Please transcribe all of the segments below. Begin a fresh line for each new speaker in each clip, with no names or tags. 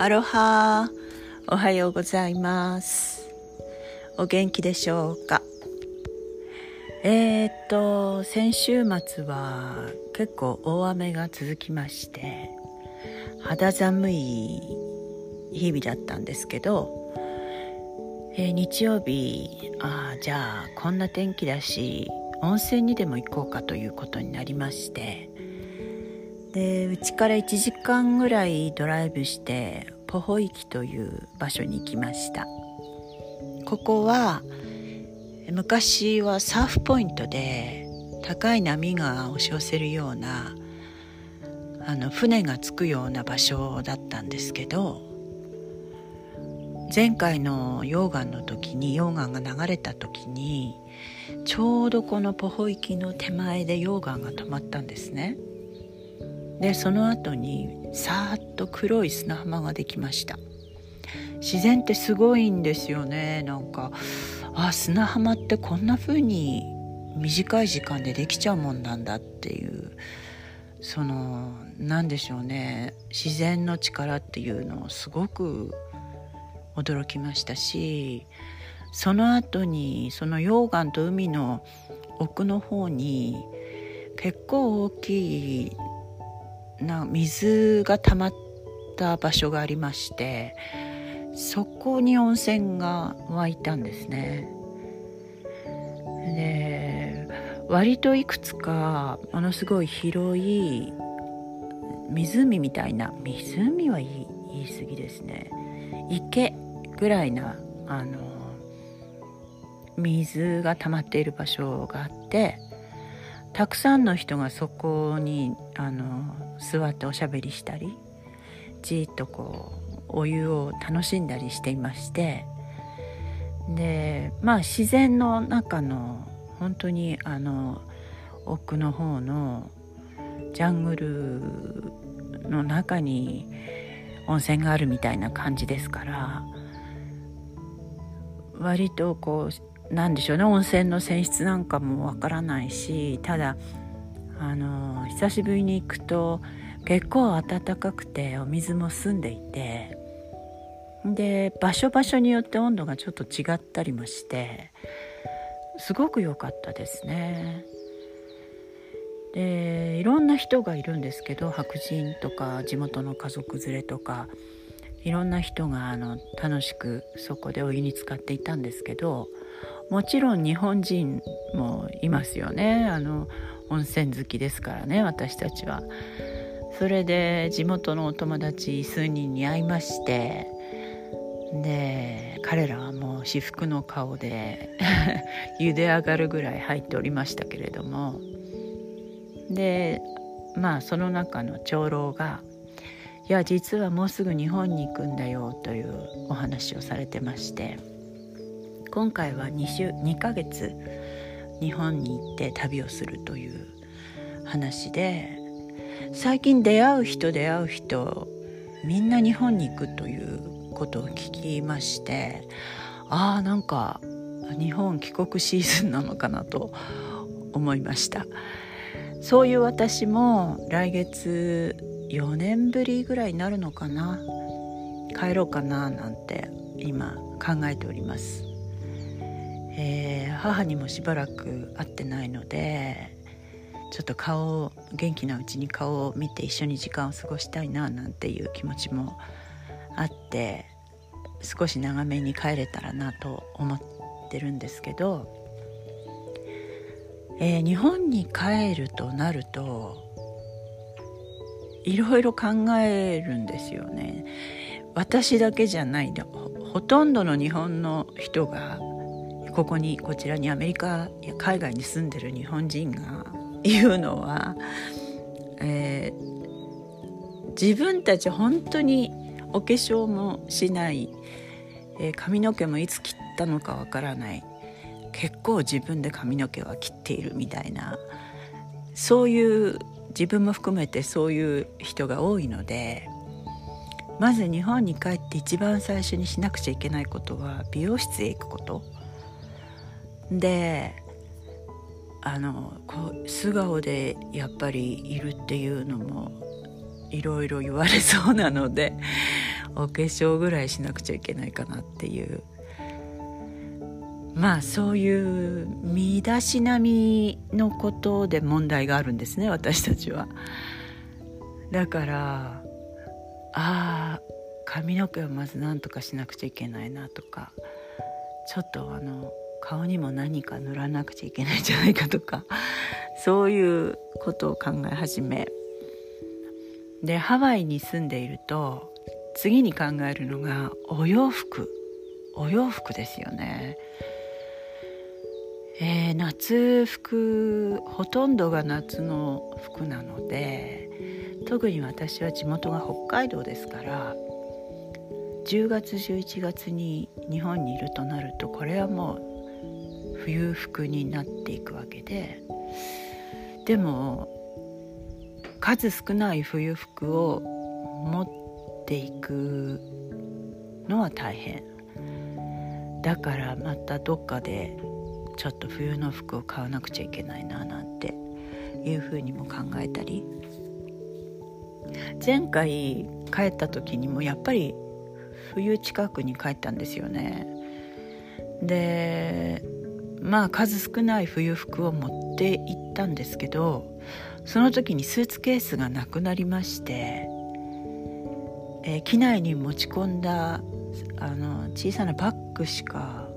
アロハ。おはようございます。お元気でしょうか？えー、っと先週末は結構大雨が続きまして肌寒い日々だったんですけど、えー、日曜日あじゃあこんな天気だし温泉にでも行こうかということになりましてでうちから1時間ぐらいドライブしてポホイキという場所に行きました。ここは昔はサーフポイントで高い波が押し寄せるようなあの船が着くような場所だったんですけど前回の溶岩の時に溶岩が流れた時にちょうどこのポホキの手前で溶岩が止まったんですね。でその後にさーっと黒い砂浜ができました。自然ってすごいんですよね。なんかあ砂浜ってこんな風に短い時間でできちゃうもんなんだっていうその何でしょうね。自然の力っていうのをすごく驚きましたしその後にその溶岩と海の奥の方に結構大きいな水が溜まった場所がありましてそこに温泉が湧いたんですね。で割といくつかものすごい広い湖みたいな湖は言い言い過ぎですね池ぐらいなあの水が溜まっている場所があってたくさんの人がそこにあの座っておしゃべりしたりじっとこうお湯を楽しんだりしていましてでまあ自然の中の本当にあの奥の方のジャングルの中に温泉があるみたいな感じですから割とこうなんでしょうね温泉の泉質なんかもわからないしただあの久しぶりに行くと結構暖かくてお水も澄んでいてで場所場所によって温度がちょっと違ったりもしてすごく良かったですね。でいろんな人がいるんですけど白人とか地元の家族連れとかいろんな人があの楽しくそこでお湯に浸かっていたんですけどもちろん日本人もいますよね。あの温泉好きですからね私たちは。それで地元のお友達数人に会いましてで彼らはもう至福の顔で 茹で上がるぐらい入っておりましたけれども。でまあその中の長老が「いや実はもうすぐ日本に行くんだよ」というお話をされてまして。今回は 2, 週2ヶ月日本に行って旅をするという話で最近出会う人出会う人みんな日本に行くということを聞きましてああなんか日本帰国シーズンなのかなと思いました。そういう私も来月4年ぶりぐらいになるのかな帰ろうかななんて今考えております、えー、母にもしばらく会ってないのでちょっと顔を元気なうちに顔を見て一緒に時間を過ごしたいななんていう気持ちもあって少し長めに帰れたらなと思ってるんですけど、えー、日本に帰るとなるといろいろ考えるんですよね。私だけじゃないほとんどの日本の人がここにこちらにアメリカや海外に住んでる日本人が言うのは、えー、自分たち本当にお化粧もしない、えー、髪の毛もいつ切ったのかわからない結構自分で髪の毛は切っているみたいなそういう自分も含めてそういう人が多いのでまず日本に帰って一番最初にしなくちゃいけないことは美容室へ行くこと。であのこう素顔でやっぱりいるっていうのもいろいろ言われそうなのでお化粧ぐらいしなくちゃいけないかなっていうまあそういう身だしなみのことで問題があるんですね私たちは。だからああ髪の毛をまず何とかしなくちゃいけないなとかちょっとあの顔にも何か塗らなくちゃいけないんじゃないかとか そういうことを考え始めでハワイに住んでいると次に考えるのがお洋服お洋服ですよね。えー、夏服ほとんどが夏の服なので特に私は地元が北海道ですから10月11月に日本にいるとなるとこれはも冬服になっていくわけででも数少ない冬服を持っていくのは大変。だからまたどっかでちょっと冬の服を買わなくちゃいけないななんていうふうにも考えたり。前回帰った時にもやっぱり冬近くに帰ったんですよね。でまあ数少ない冬服を持って行ったんですけどその時にスーツケースがなくなりまして、えー、機内に持ち込んだあの小さなバッグしか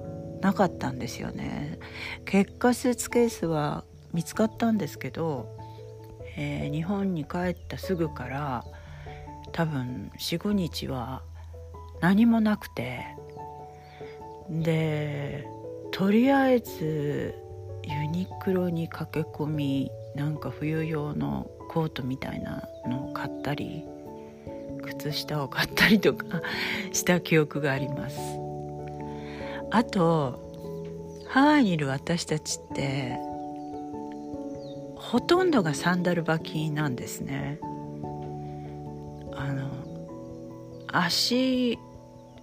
なかったんですよね。結果スーツケースは見つかったんですけど、えー、日本に帰ったすぐから多分45日は何もなくてでとりあえずユニクロに駆け込みなんか冬用のコートみたいなのを買ったり靴下を買ったりとかした記憶があります。あとハワイにいる私たちってほとんどがサンダル履きなんですね。あの足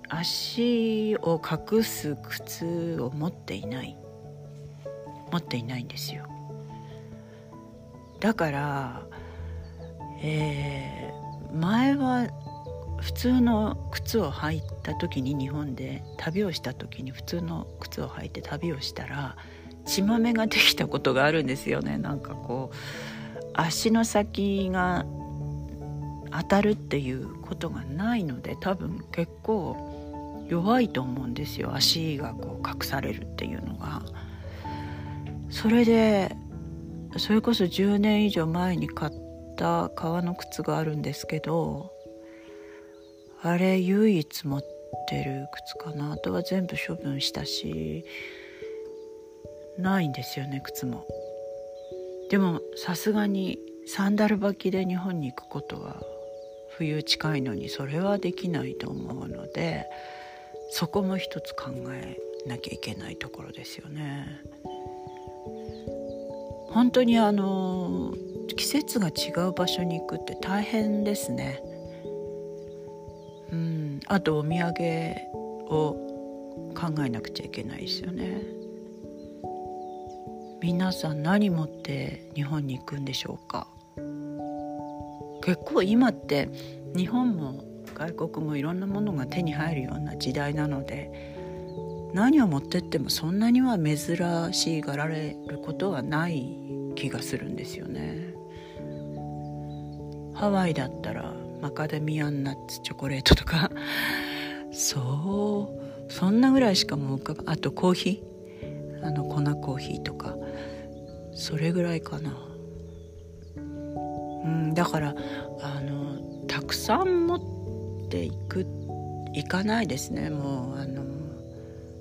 足を隠す靴を持っていない。持っていないんですよ。だからえー、前は普通の靴を履いた時に日本で旅をした時に普通の靴を履いて旅をしたら血まめができたことがあるんですよね。なんかこう足の先が当たるっていうことがないので多分結構弱いと思うんですよ。足がこう隠されるっていうのが。それでそれこそ10年以上前に買った革の靴があるんですけどあれ唯一持ってる靴かな。あとは全部処分したしないんですよね靴も。でもさすがにサンダル履きで日本に行くことは冬近いのにそれはできないと思うのでそこも一つ考えなきゃいけないところですよね。本当にあの季節が違う場所に行くって大変ですね。うん。あとお土産を考えなくちゃいけないですよね。皆さん何持って日本に行くんでしょうか。結構今って日本も外国もいろんなものが手に入るような時代なので何を持ってってもそんなには珍しがられることはない気がするんですよね。ハワイだったらマカデミアンナッツチョコレートとかそうそんなぐらいしかもうあとコーヒーあの粉コーヒーとかそれぐらいかなうんだからあのたくさん持ってていくいかないですね。もうあの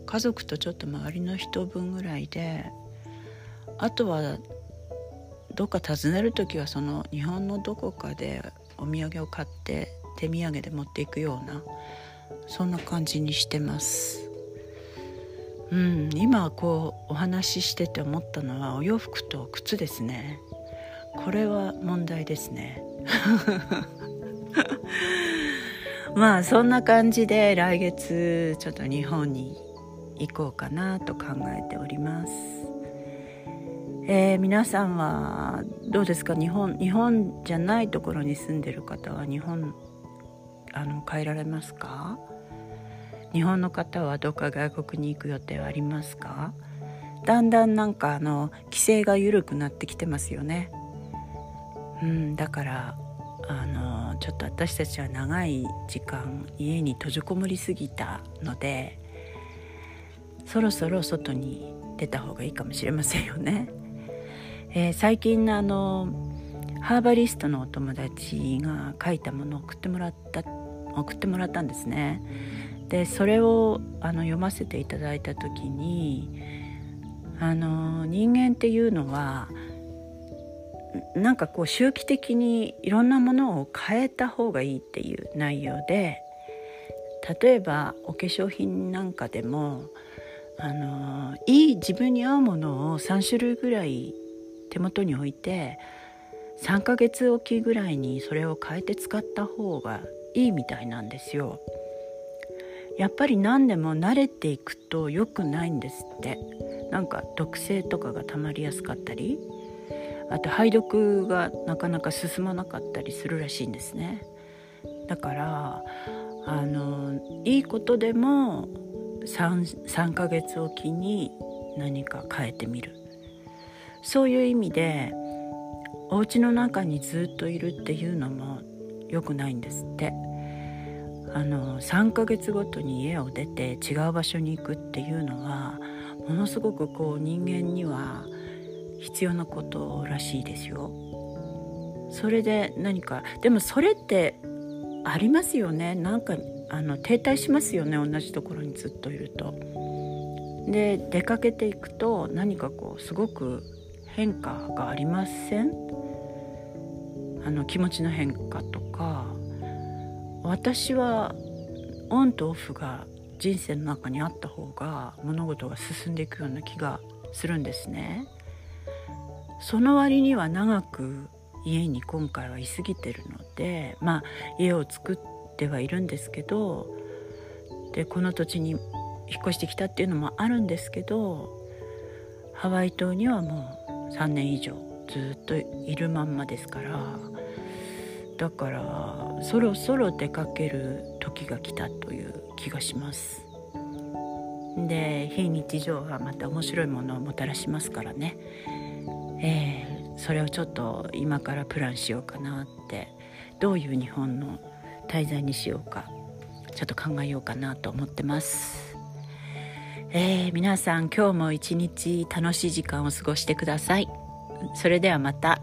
家族とちょっと周りの人分ぐらいであとはどっか訪ねる時はその日本のどこかでお土産を買って手土産で持っていくようなそんな感じにしてます。うん、今こうお話ししてて思ったのはお洋服と靴ですね。これは問題ですね。まあそんな感じで来月ちょっと日本に行こうかなと考えております。えー、皆さんはどうですか？日本日本じゃないところに住んでる方は日本あの帰られますか？日本の方はどっか外国に行く予定はありますか？だんだんなんかあの規制が緩くなってきてますよね。うん、だからあのちょっと私たちは長い時間家に閉じこもりすぎたのでそろそろ外に出た方がいいかもしれませんよね。えー、最近のあのハーバリストのお友達が書いたものを送ってもらった送ってもらったんですね。でそれをあの読ませていただいた時にあの人間っていうのはなんかこう周期的にいろんなものを変えた方がいいっていう内容で例えばお化粧品なんかでもあのいい自分に合うものを3種類ぐらい手元に置いて3ヶ月おきぐらいにそれを変えて使った方がいいみたいなんですよ。やっぱり何でも慣れていくと良くないんですってなんか毒性とかがたまりやすかったりあと排毒がなかなか進まなかったりするらしいんですね。だからあのいいことでも 3, 3ヶ月おきに何か変えてみる。そういう意味でお家の中にずっといるっていうのも良くないんですって。あの3ヶ月ごとに家を出て違う場所に行くっていうのはものすごくこう人間には必要なことらしいですよ。それで何かでもそれってありますよねなんかあの停滞しますよね同じところにずっといると。で出かけていくと何かこうすごく変化がありません？あの気持ちの変化とか私はオンとオフが人生の中にあった方が物事が進んでいくような気がするんですね。その割には長く家に今回は居すぎてるのでまあ家を作ってはいるんですけどでこの土地に引っ越してきたっていうのもあるんですけどハワイ島にはもう3年以上ずっといるまんまですからだからそろそろ出かける時が来たという気がします。で非日常はまた面白いものをもたらしますからね。えー、それをちょっと今からプランしようかなってどういう日本の滞在にしようかちょっと考えようかなと思ってます。えー、皆さん今日も一日楽しい時間を過ごしてください。それではまた。